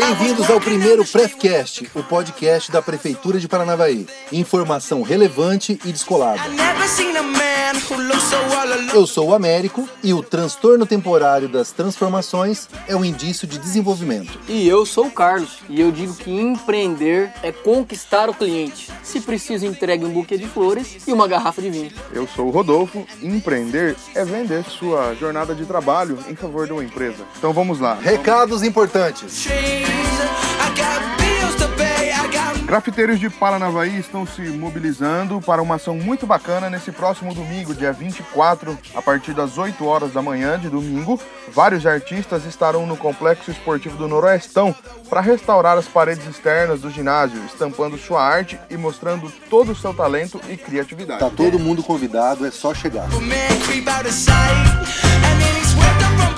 Bem-vindos ao primeiro Prefcast, o podcast da Prefeitura de Paranavaí. Informação relevante e descolada. Eu sou o Américo e o transtorno temporário das transformações é um indício de desenvolvimento. E eu sou o Carlos e eu digo que empreender é conquistar o cliente. Se precisa, entregue um buquê de flores e uma garrafa de vinho. Eu sou o Rodolfo e empreender é vender sua jornada de trabalho em favor de uma empresa. Então vamos lá. Recados importantes. Grafiteiros de Paranavaí estão se mobilizando para uma ação muito bacana nesse próximo domingo, dia 24, a partir das 8 horas da manhã de domingo. Vários artistas estarão no Complexo Esportivo do Noroestão para restaurar as paredes externas do ginásio, estampando sua arte e mostrando todo o seu talento e criatividade. Tá todo mundo convidado, é só chegar.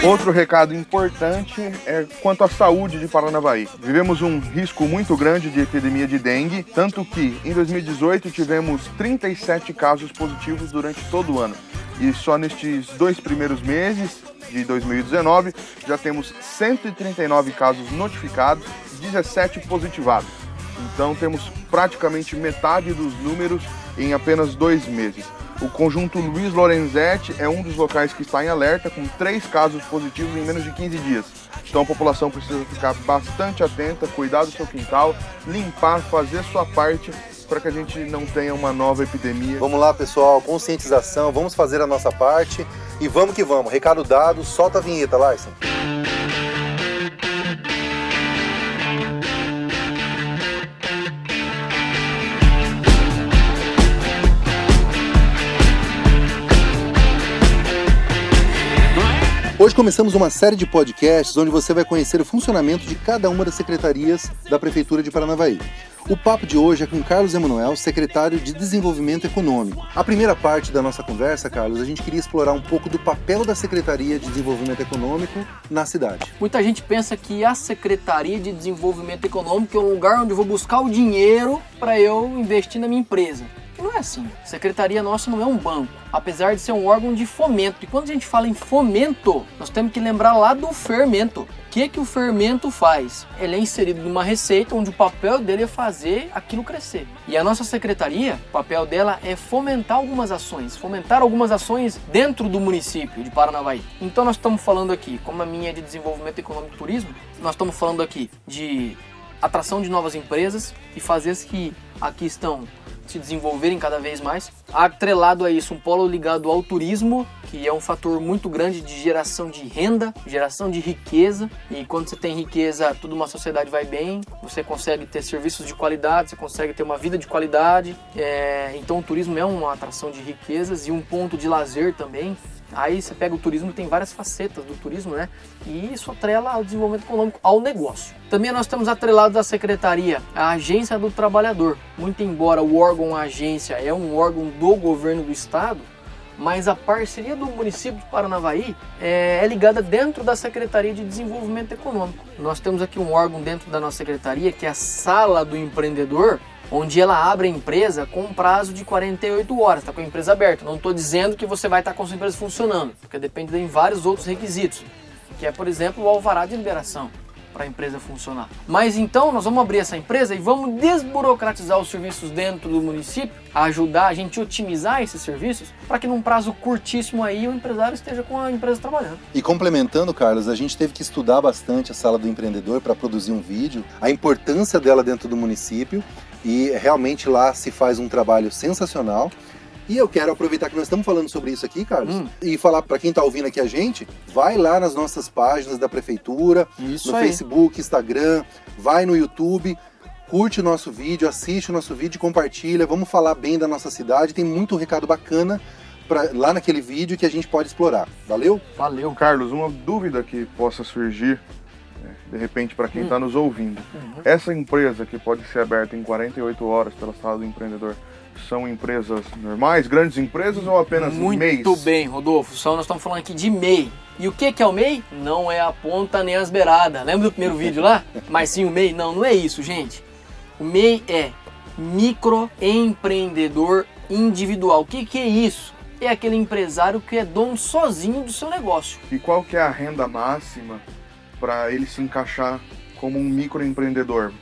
Outro recado importante é quanto à saúde de Paranavaí. Vivemos um risco muito grande de epidemia de dengue, tanto que em 2018 tivemos 37 casos positivos durante todo o ano. E só nestes dois primeiros meses de 2019 já temos 139 casos notificados, 17 positivados. Então temos praticamente metade dos números em apenas dois meses. O conjunto Luiz Lorenzetti é um dos locais que está em alerta, com três casos positivos em menos de 15 dias. Então a população precisa ficar bastante atenta, cuidar do seu quintal, limpar, fazer sua parte para que a gente não tenha uma nova epidemia. Vamos lá, pessoal, conscientização, vamos fazer a nossa parte e vamos que vamos. Recado dado, solta a vinheta, Larson. Hoje começamos uma série de podcasts onde você vai conhecer o funcionamento de cada uma das secretarias da Prefeitura de Paranavaí. O papo de hoje é com Carlos Emanuel, secretário de Desenvolvimento Econômico. A primeira parte da nossa conversa, Carlos, a gente queria explorar um pouco do papel da Secretaria de Desenvolvimento Econômico na cidade. Muita gente pensa que a Secretaria de Desenvolvimento Econômico é um lugar onde eu vou buscar o dinheiro para eu investir na minha empresa. Não é assim. Secretaria nossa não é um banco, apesar de ser um órgão de fomento. E quando a gente fala em fomento, nós temos que lembrar lá do fermento. O que, que o fermento faz? Ele é inserido numa receita onde o papel dele é fazer aquilo crescer. E a nossa secretaria, o papel dela é fomentar algumas ações, fomentar algumas ações dentro do município de Paranavaí. Então nós estamos falando aqui, como a minha é de desenvolvimento econômico e turismo, nós estamos falando aqui de atração de novas empresas e fazer que aqui estão se desenvolverem cada vez mais. Atrelado a isso, um polo ligado ao turismo, que é um fator muito grande de geração de renda, geração de riqueza. E quando você tem riqueza, toda uma sociedade vai bem, você consegue ter serviços de qualidade, você consegue ter uma vida de qualidade. É, então o turismo é uma atração de riquezas e um ponto de lazer também. Aí você pega o turismo, tem várias facetas do turismo, né? E isso atrela ao desenvolvimento econômico, ao negócio. Também nós temos atrelado da secretaria a agência do trabalhador. Muito embora o órgão agência é um órgão do governo do estado, mas a parceria do município de Paranavaí é, é, ligada dentro da Secretaria de Desenvolvimento Econômico. Nós temos aqui um órgão dentro da nossa secretaria que é a Sala do Empreendedor, onde ela abre a empresa com um prazo de 48 horas, está com a empresa aberta. Não estou dizendo que você vai estar com a sua empresa funcionando, porque depende de vários outros requisitos, que é, por exemplo, o alvará de liberação para a empresa funcionar. Mas então nós vamos abrir essa empresa e vamos desburocratizar os serviços dentro do município, ajudar a gente a otimizar esses serviços para que num prazo curtíssimo aí o empresário esteja com a empresa trabalhando. E complementando, Carlos, a gente teve que estudar bastante a sala do empreendedor para produzir um vídeo, a importância dela dentro do município e realmente lá se faz um trabalho sensacional. E eu quero aproveitar que nós estamos falando sobre isso aqui, Carlos, Hum. e falar para quem está ouvindo aqui a gente, vai lá nas nossas páginas da prefeitura, Isso no aí. Facebook, Instagram, vai no YouTube, curte o nosso vídeo, assiste o nosso vídeo, compartilha, vamos falar bem da nossa cidade, tem muito recado bacana pra, lá naquele vídeo que a gente pode explorar. Valeu? Valeu. Carlos, uma dúvida que possa surgir, de repente, para Hum. quem está nos ouvindo. Essa empresa que pode ser aberta em 48 horas pela sala do empreendedor, são empresas normais, grandes empresas ou apenas Muito MEIs? bem, Rodolfo. Só nós estamos falando aqui de MEI. E o que que é o MEI? Não é a ponta nem as beiradas. Lembra do primeiro vídeo lá? Mas sim o MEI? Não, não é isso, gente. O MEI é microempreendedor individual. O que que é isso? É aquele empresário que é dono sozinho do seu negócio. E qual que é a renda máxima para ele se encaixar como um microempreendedor?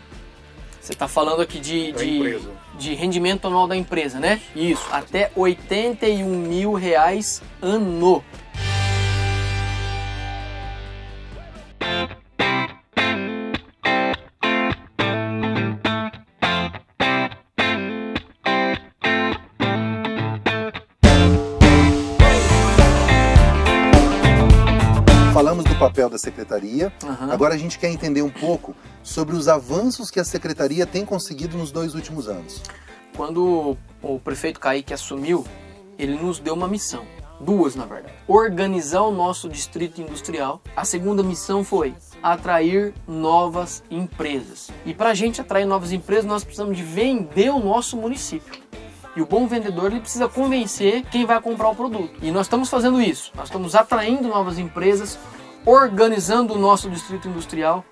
Você está falando aqui de, de, de rendimento anual da empresa, né? Isso, até 81 mil reais ano. Papel da secretaria. Aham. Agora a gente quer entender um pouco sobre os avanços que a secretaria tem conseguido nos dois últimos anos. Quando o prefeito Kaique assumiu, ele nos deu uma missão. Duas, na verdade. Organizar o nosso distrito industrial. A segunda missão foi atrair novas empresas. E para a gente atrair novas empresas, nós precisamos de vender o nosso município. E o bom vendedor ele precisa convencer quem vai comprar o produto. E nós estamos fazendo isso. Nós estamos atraindo novas empresas, organizando o nosso distrito industrial.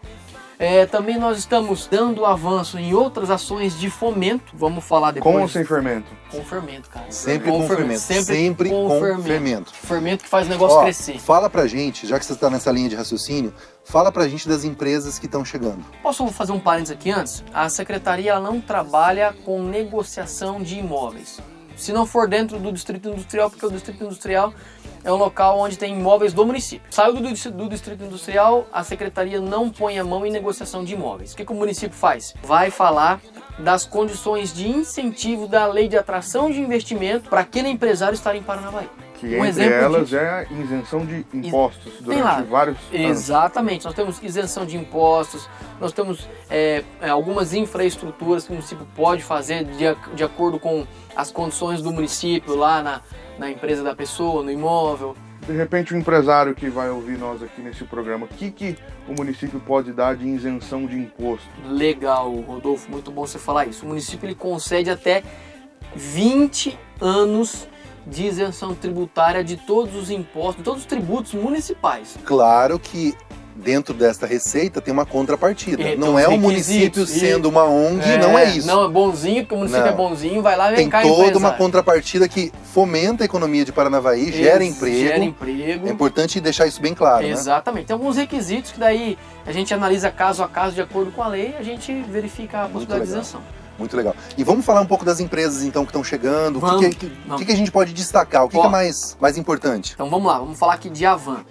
É, também nós estamos dando avanço em outras ações de fomento. Vamos falar depois. Com ou sem fermento? Com fermento, cara. Sempre com, fermento. Sempre, com, fermento. Fermento que faz o negócio Ó, crescer. Fala pra gente, já que você está nessa linha de raciocínio, fala pra gente das empresas que estão chegando. Posso fazer um parênteses aqui antes? A secretaria ela não trabalha com negociação de imóveis. Se não for dentro do distrito industrial, porque o distrito industrial é um local onde tem imóveis do município. Saiu do, do distrito industrial, a secretaria não põe a mão em negociação de imóveis. O que, que o município faz? Vai falar das condições de incentivo da lei de atração de investimento para aquele empresário estar em Paranavaí. Que Um entre exemplo elas disso. é a isenção de impostos lá. durante vários anos. Exatamente, nós temos isenção de impostos, nós temos é, é, algumas infraestruturas que o município pode fazer de, de acordo com as condições do município lá na, na empresa da pessoa, no imóvel. De repente, o empresário que vai ouvir nós aqui nesse programa, o que, que o município pode dar de isenção de imposto? Legal, Rodolfo, muito bom você falar isso. O município ele concede até 20 anos de isenção tributária de todos os impostos, de todos os tributos municipais. Claro que dentro desta receita tem uma contrapartida. E não tem é o município sendo uma ONG, não é isso. Não, é bonzinho, porque o município Não. é bonzinho, vai lá e vem tem cá toda uma contrapartida que fomenta a economia de Paranavaí, gera Ex- emprego. Gera emprego. É importante deixar isso bem claro, né? Exatamente. Tem alguns requisitos que daí a gente analisa caso a caso de acordo com a lei, a gente verifica a possibilidade de isenção. Muito legal. E vamos falar um pouco das empresas então que estão chegando. O que Vamos, que, que- que que a gente pode destacar? O que, é mais, mais importante? Então vamos lá, vamos falar aqui de Avan.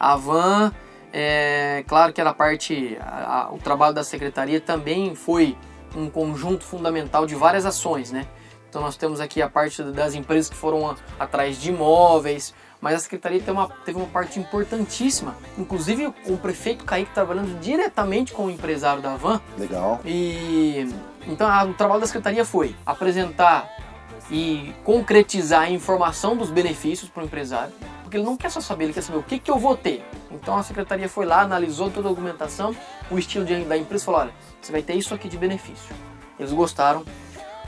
Avan, é claro que era parte, a- a- o trabalho da secretaria também foi um conjunto fundamental de várias ações, né? Então nós temos aqui a parte das empresas que foram a- atrás de imóveis, mas a secretaria teve uma, teve uma parte importantíssima, inclusive o prefeito Kaique trabalhando diretamente com o empresário da Avan, Legal. E então a- o trabalho da secretaria foi apresentar e concretizar a informação dos benefícios para o empresário, porque ele não quer só saber, ele quer saber o que, que eu vou ter. Então a secretaria foi lá, analisou toda a documentação, o estilo de- da empresa falou: olha, você vai ter isso aqui de benefício. Eles gostaram.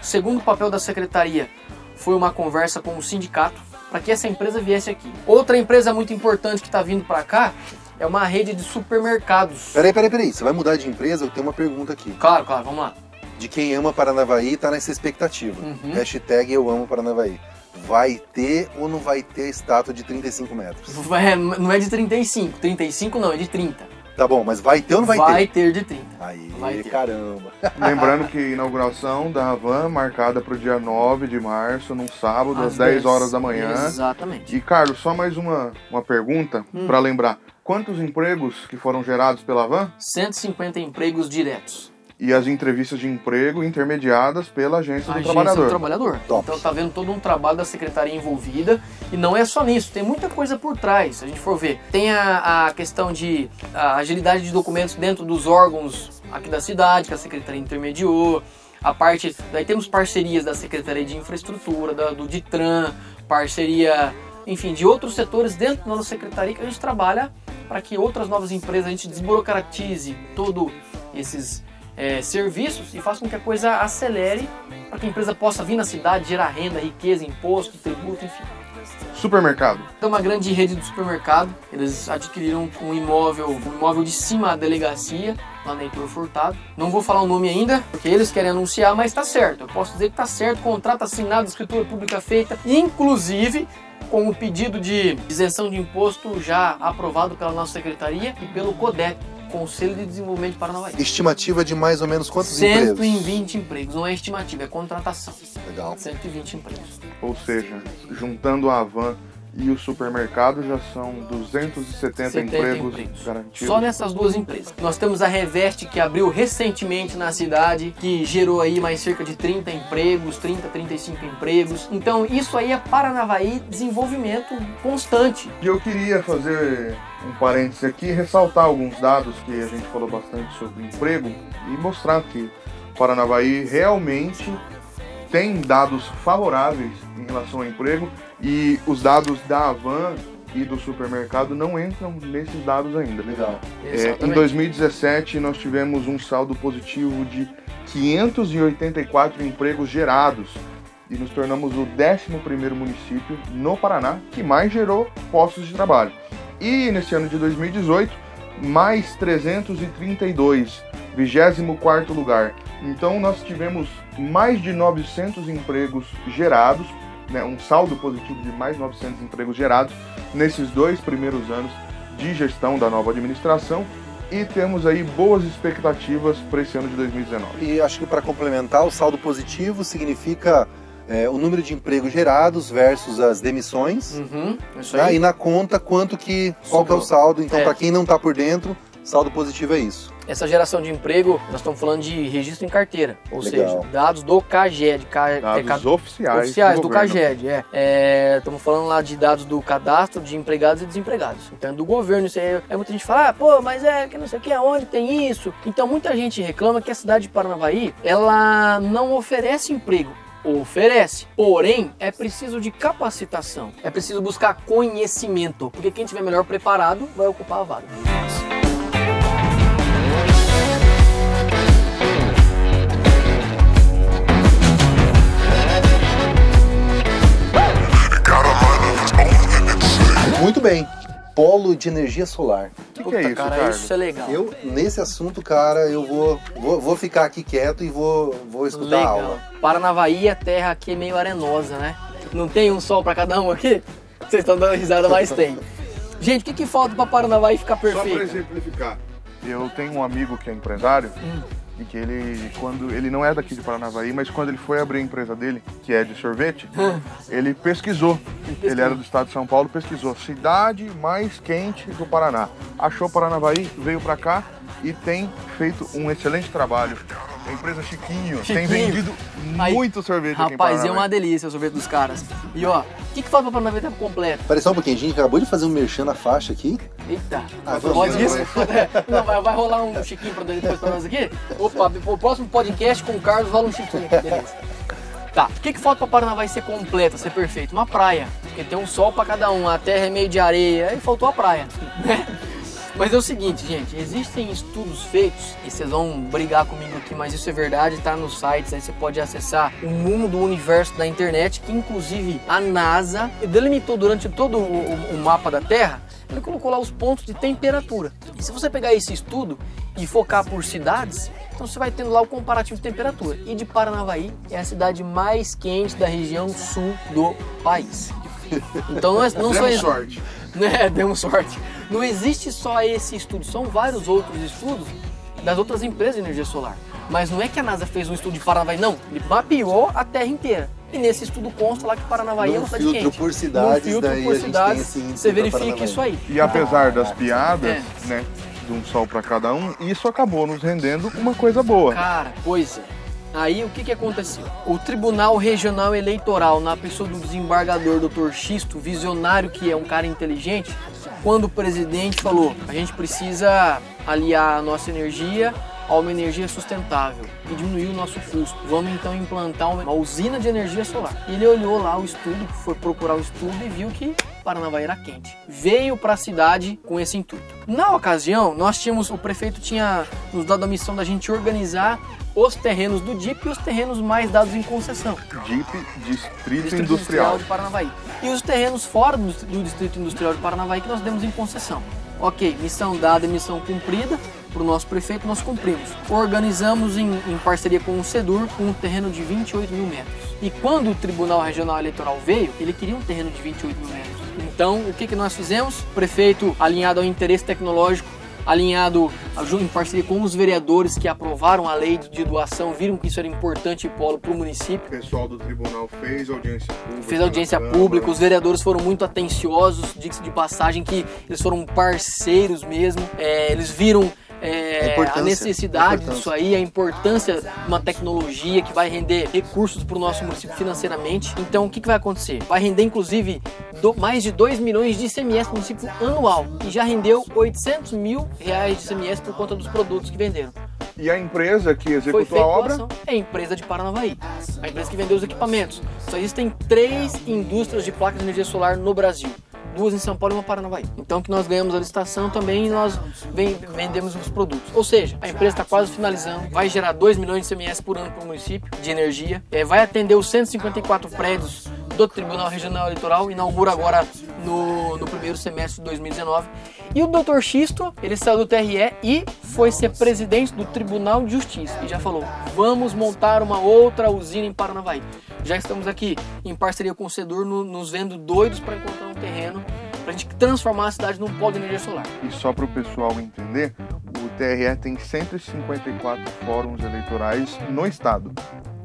O segundo papel da secretaria foi uma conversa com o sindicato para que essa empresa viesse aqui. Outra empresa muito importante que está vindo para cá é uma rede de supermercados. Peraí, peraí, peraí. Você vai mudar de empresa? Eu tenho uma pergunta aqui. Claro, claro, vamos lá. De quem ama Paranavaí tá nessa expectativa. Uhum. Hashtag eu amo Paranavaí. Vai ter ou não vai ter estátua de 35 metros? É, não é de 35. 35 não, é de 30. Tá bom, mas vai ter ou não vai, ter? ter de 30. Aí, Vai ter. caramba. Lembrando que a inauguração da Havan marcada para o dia 9 de março, num sábado, às, Às 10 10. horas da manhã. Exatamente. E, Carlos, só mais uma, uma pergunta Hum. para lembrar. Quantos empregos que foram gerados pela Havan 150 empregos diretos. E as entrevistas de emprego intermediadas pela Agência do Agência Trabalhador? do Trabalhador. Top. Então tá vendo todo um trabalho da secretaria envolvida e não é só nisso, tem muita coisa por trás, se a gente for ver. Tem a, a questão de a agilidade de documentos dentro dos órgãos aqui da cidade, que a secretaria intermediou. A parte, daí temos parcerias da Secretaria de Infraestrutura, da- do Ditran, parceria, enfim, de outros setores dentro da nossa secretaria que a gente trabalha para que outras novas empresas a gente desburocratize todo esses é, serviços e faça com que a coisa acelere para que a empresa possa vir na cidade, gerar renda, riqueza, imposto, tributo, enfim. Supermercado. É uma grande rede de supermercado. Eles adquiriram um imóvel, um imóvel de cima da delegacia, lá na Heitor Furtado. Não vou falar o nome ainda, porque eles querem anunciar, mas está certo. Eu posso dizer que está certo, contrato assinado, escritura pública feita, inclusive com o pedido de isenção de imposto já aprovado pela nossa secretaria e pelo CODEP. Conselho de Desenvolvimento de Paranavaí. Estimativa de mais ou menos quantos 120 empregos? empregos. Não é estimativa, é contratação. Legal. 120 empregos. Ou seja, juntando a van e o supermercado já são 270 70 empregos, empregos. garantidos. Só nessas duas empresas. Nós temos a Reveste que abriu recentemente na cidade, que gerou aí mais cerca de 30 empregos, 30, 35 empregos. Então isso aí é Paranavaí desenvolvimento constante. E eu queria fazer um parênteses aqui ressaltar alguns dados que a gente falou bastante sobre emprego e mostrar que Paranavaí realmente tem dados favoráveis em relação ao emprego e os dados da Avan e do supermercado não entram nesses dados ainda. Legal. É, em Exatamente. 2017 nós tivemos um saldo positivo de 584 empregos gerados e nos tornamos o 11º município no Paraná que mais gerou postos de trabalho. E nesse ano de 2018, mais 332, 24º lugar. Então nós tivemos mais de 900 empregos gerados, né, um saldo positivo de mais 900 empregos gerados nesses dois primeiros anos de gestão da nova administração e temos aí boas expectativas para esse ano de 2019. E acho que para complementar, o saldo positivo significa é, o número de empregos gerados versus as demissões. Uhum, isso aí. E na conta, quanto que. Qual que é o saldo? Então, É. para quem não está por dentro, saldo positivo é isso. Essa geração de emprego, nós estamos falando de registro em carteira, ou Legal. seja, dados do CAGED, ca- é, Dados ca- oficiais, oficiais do, governo. CAGED, é. É, Estamos falando lá de dados do cadastro de empregados e desempregados. Então, do governo, isso aí, é muita gente fala, ah, pô, mas é que não sei o que, aonde tem isso? Então, muita gente reclama que a cidade de Paranavaí, ela não oferece emprego. Oferece, porém é preciso de capacitação, é preciso buscar conhecimento, porque quem tiver melhor preparado vai ocupar a vaga. Muito bem. Polo de energia solar. O que, que é isso, cara, Carlos? isso é legal. Eu, nesse assunto, cara, eu vou, vou, vou ficar aqui quieto e vou, vou escutar a Legal. aula. Paranavaí, a terra aqui é meio arenosa, né? Não tem um sol pra cada um aqui? Vocês estão dando risada, mas tem. Gente, o que, que falta pra Paranavaí ficar Só para perfeito? exemplificar, eu tenho um amigo que é empresário Hum. E que ele, quando ele não é daqui de Paranavaí, mas quando ele foi abrir a empresa dele, que é de sorvete, ele pesquisou. Ele era do estado de São Paulo, pesquisou cidade mais quente do Paraná. Achou Paranavaí, veio para cá e tem feito um excelente trabalho. A empresa Chiquinho, tem Chiquinho. vendido Aí, muito sorvete aqui em Rapaz, é uma delícia o sorvete dos caras. E ó, o que, que falta pra Paranavaí estar completo? Peraí só um pouquinho, a gente acabou de fazer um merchan na faixa aqui. Eita, Ah, pode isso? Não, vai, vai rolar um chiquinho pra depois pra nós aqui? Opa, o próximo podcast com o Carlos rola um chiquinho. Beleza. Tá, o que, que falta pra Paranavaí ser completa, ser perfeito? Uma praia. Porque tem um sol pra cada um, a terra é meio de areia, aí faltou a praia. né? Mas é o seguinte, gente, existem estudos feitos, e vocês vão brigar comigo aqui, mas isso é verdade, tá nos sites, aí você pode acessar o mundo, o universo da internet, que inclusive a NASA delimitou durante todo o, o- o mapa da Terra, ele colocou lá os pontos de temperatura. E se você pegar esse estudo e focar por cidades, então você vai tendo lá o comparativo de temperatura. E de Paranavaí é a cidade mais quente da região sul do país. Então não, é, não só sorte. Né, demos sorte. Não existe só esse estudo, são vários outros estudos das outras empresas de energia solar. Mas não é que a NASA fez um estudo de Paranavaí, não. Ele mapeou a Terra inteira. E nesse estudo consta lá que Paranavaí é uma cidade filtro quente. por cidades, Num filtro daí por cidades, você verifica isso aí. E apesar das piadas, É. né, de um sol para cada um, isso acabou nos rendendo uma coisa boa. Cara, pois é. Aí o que, que aconteceu? O Tribunal Regional Eleitoral, na pessoa do desembargador Dr. Xisto, visionário que é um cara inteligente, quando o presidente falou: a gente precisa aliar a nossa energia a uma energia sustentável e diminuir o nosso custo. Vamos então implantar uma usina de energia solar. Ele olhou lá o estudo, foi procurar o estudo e viu que Paranavaí era quente. Veio para a cidade com esse intuito. Na ocasião, nós tínhamos, o prefeito tinha nos dado a missão da gente organizar os terrenos do DIP e os terrenos mais dados em concessão. DIP, Distrito, Distrito Industrial. de Paranavaí. E os terrenos fora do, do Distrito Industrial de Paranavaí que nós demos em concessão. Ok, missão dada e missão cumprida para o nosso prefeito, nós cumprimos. Organizamos em, em parceria com o SEDUR um terreno de 28 mil metros. E quando o Tribunal Regional Eleitoral veio, ele queria um terreno de 28 mil metros. Então, o que, que nós fizemos? O prefeito, alinhado ao interesse tecnológico, alinhado em parceria com os vereadores que aprovaram a lei de doação, viram que isso era importante e polo para o município. O pessoal do tribunal fez audiência pública. Fez audiência pública, os vereadores foram muito atenciosos, diga de passagem que eles foram parceiros mesmo, é, eles viram é, a, a, necessidade a disso aí, a importância de uma tecnologia que vai render recursos para o nosso município financeiramente. Então, o que, que vai acontecer? Vai render, inclusive, do, mais de 2 milhões de ICMS para o município anual e já rendeu 800 mil reais de ICMS por conta dos produtos que venderam. E a empresa que executou a obra? É a empresa de Paranavaí, a empresa que vendeu os equipamentos. Só existem três indústrias de placas de energia solar no Brasil duas em São Paulo e uma Paranavaí. Então que nós ganhamos a licitação também e nós vendemos os produtos. Ou seja, a empresa está quase finalizando, vai gerar 2 milhões de CMS por ano para o município de energia, é, vai atender os 154 prédios do Tribunal Regional Eleitoral, inaugura agora no, no primeiro semestre de 2019. E o Dr. Xisto, ele saiu do TRE e foi ser presidente do Tribunal de Justiça e já falou: vamos montar uma outra usina em Paranavaí. Já estamos aqui em parceria com o Sedur, no, nos vendo doidos para encontrar um terreno para a gente transformar a cidade num polo de energia solar. E só para o pessoal entender, o TRE tem 154 fóruns eleitorais no estado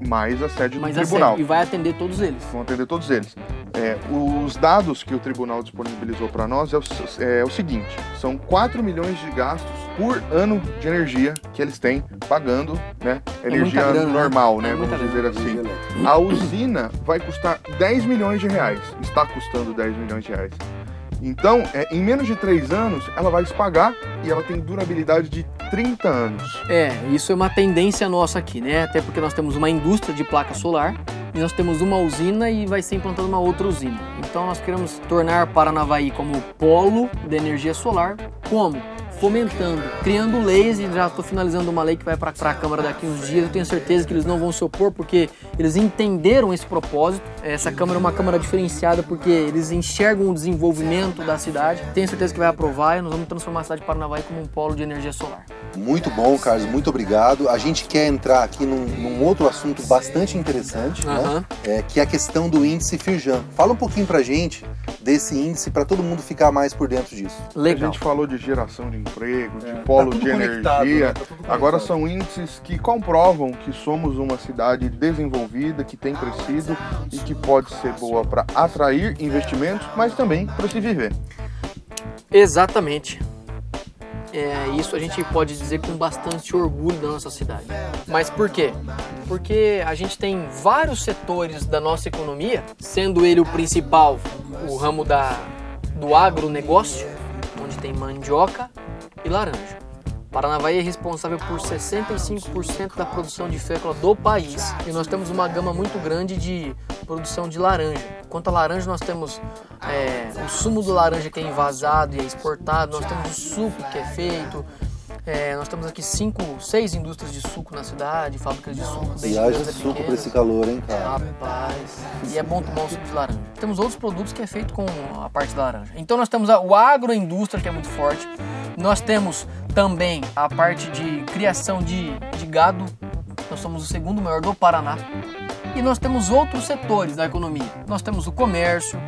mais a sede do tribunal. e vai atender todos eles. Vão atender todos eles. É, os dados que o tribunal disponibilizou para nós é o, é o, seguinte: são 4 milhões de gastos por ano de energia que eles têm pagando, né? É energia grana, né? normal, né? né? Vamos dizer assim. A usina vai custar 10 milhões de reais. Está custando 10 milhões de reais. Então, é, em menos de 3 anos, ela vai se pagar e ela tem durabilidade de 30 anos. É, isso é uma tendência nossa aqui, né? Até porque nós temos uma indústria de placa solar e nós temos uma usina e vai ser implantada uma outra usina. Então nós queremos tornar Paranavaí como polo de energia solar. Como? Fomentando, criando leis e já estou finalizando uma lei que vai para a Câmara daqui uns dias. Eu tenho certeza que eles não vão se opor porque eles entenderam esse propósito. Essa Câmara é uma Câmara diferenciada porque eles enxergam o desenvolvimento da cidade. Tenho certeza que vai aprovar e nós vamos transformar a cidade de Paranavaí como um polo de energia solar. Muito bom, Carlos, muito obrigado. A gente quer entrar aqui num, num outro assunto bastante interessante, uhum. né? É, que é a questão do índice Firjan. Fala um pouquinho pra gente desse índice para todo mundo ficar mais por dentro disso. Legal. A gente falou de geração de emprego, de é, polo tá de energia. Né? Tá Agora são índices que comprovam que somos uma cidade desenvolvida, que tem crescido e que pode ser boa para atrair investimentos, mas também para se viver. Exatamente. É, isso a gente pode dizer com bastante orgulho da nossa cidade. Mas por quê? Porque a gente tem vários setores da nossa economia, sendo ele o principal, o ramo da, do agronegócio, onde tem mandioca, e laranja. Paranavaí é responsável por 65% da produção de fécula do país e nós temos uma gama muito grande de produção de laranja. Quanto a laranja, nós temos é, o sumo do laranja que é envasado e é exportado, nós temos o suco que é feito, é, nós temos aqui cinco, seis indústrias de suco na cidade, fábricas de suco. E haja suco para esse calor, hein, cara? Rapaz, e é bom tomar um suco de laranja. Temos outros produtos que é feito com a parte da laranja. Então nós temos a, o agroindústria, que é muito forte. Nós temos também a parte de criação de, de gado. Nós somos o segundo maior do Paraná. E nós temos outros setores da economia. Nós temos o comércio,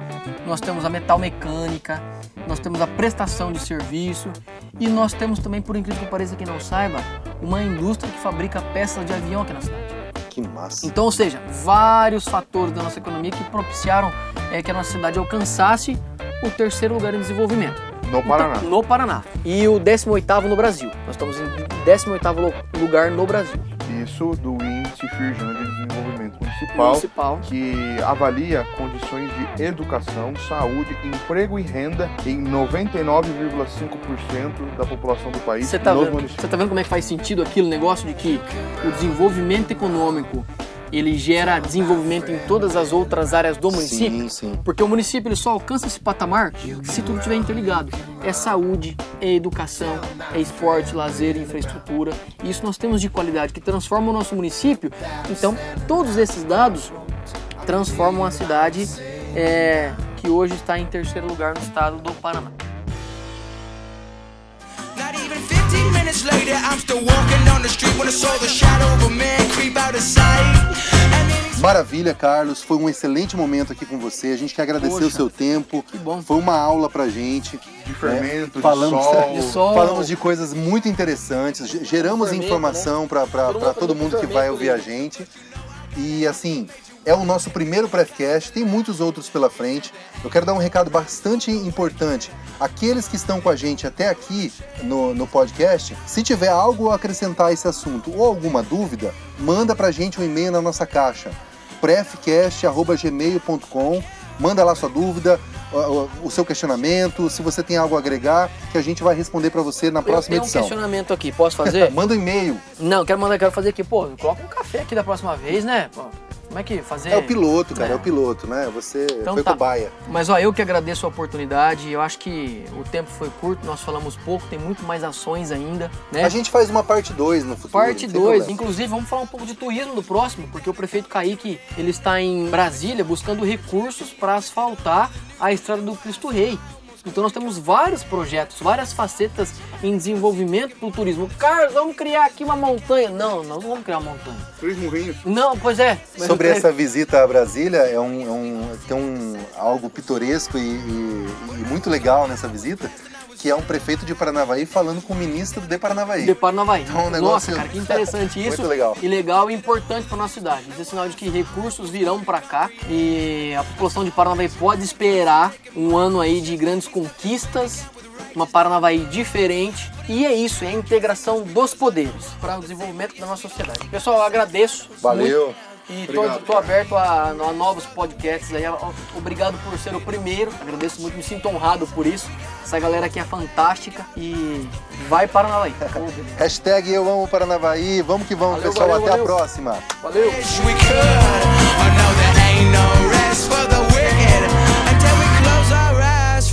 nós temos a metal mecânica, nós temos a prestação de serviço e nós temos também, por incrível que pareça quem não saiba, uma indústria que fabrica peças de avião aqui na cidade. Que massa. Então, ou seja, vários fatores da nossa economia que propiciaram é, que a nossa cidade alcançasse o terceiro lugar em desenvolvimento. No Paraná. Então, no Paraná. E o 18º no Brasil. Nós estamos em 18º lugar no Brasil. Isso do Índice Firjan de Desenvolvimento Municipal, Municipal, que avalia condições de educação, saúde, emprego e renda em 99,5% da população do país. Você está vendo, tá vendo como é que faz sentido aquilo, negócio de que o desenvolvimento econômico ele gera desenvolvimento em todas as outras áreas do município. Sim, sim. Porque o município ele só alcança esse patamar se tudo estiver interligado. É saúde, é educação, é esporte, lazer, infraestrutura. E isso nós temos de qualidade que transforma o nosso município. Então, todos esses dados transformam a cidade é, que hoje está em terceiro lugar no estado do Paraná. Later, I'm still walking down the street when I saw the shadow of a man creep out of sight. Maravilha, Carlos. Foi um excelente momento aqui com você. A gente quer agradecer Poxa, o seu tempo. Que bom. Foi uma aula pra gente. De fermento, Falamos de sol. de sol. Falamos de coisas muito interessantes. Ge- Geramos Fermento, informação pra para Todo mundo todo mundo que vai ouvir a né? gente. E assim, é o nosso primeiro Prefcast, tem muitos outros pela frente. Eu quero dar um recado bastante importante. Aqueles que estão com a gente até aqui no, no podcast, se tiver algo a acrescentar a esse assunto ou alguma dúvida, manda pra gente um e-mail na nossa caixa prefcast.gmail.com Manda lá sua dúvida, o, seu questionamento, se você tem algo a agregar, que a gente vai responder pra você na Eu próxima tenho um edição. questionamento aqui, posso fazer? Manda um e-mail. Não, quero mandar, quero fazer aqui, pô, coloca um café aqui da próxima vez, né? Pô, como é que fazer? É o piloto, cara, é, É. o piloto, né? Você Então foi tá. cobaia. Mas ó, eu que agradeço a oportunidade. Eu acho que o tempo foi curto, nós falamos pouco, tem muito mais ações ainda, né? A gente faz uma parte 2 no futuro. Parte não tem 2. problema. Inclusive, vamos falar um pouco de turismo no próximo, porque o prefeito Kaique ele está em Brasília buscando recursos para asfaltar a estrada do Cristo Rei. Então nós temos vários projetos, várias facetas em desenvolvimento do turismo. Carlos, vamos criar aqui uma montanha. Não, nós não vamos criar uma montanha. Três morrinhos. Não, pois é. Sobre o- essa visita a Brasília, é um, é um- tem um, algo pitoresco e, e- e muito legal nessa visita, que é um prefeito de Paranavaí falando com o ministro de Paranavaí. De Paranavaí. Então, um Nossa, negócio- cara, que interessante isso. Muito legal. E legal e importante para nossa cidade. Isso é sinal de que recursos virão para cá e a população de Paranavaí pode esperar um ano aí de grandes conquistas, uma Paranavaí diferente. E é isso, é a integração dos poderes para o desenvolvimento da nossa sociedade. Pessoal, eu agradeço. Valeu. Muito. E estou aberto a, a, novos podcasts aí. Obrigado por ser o primeiro. Agradeço muito, me sinto honrado por isso. Essa galera aqui é fantástica e vai Paranavaí. Hashtag eu amo Paranavaí. Vamos que vamos, valeu, pessoal. Valeu, Até valeu. a próxima. Valeu.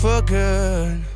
for good.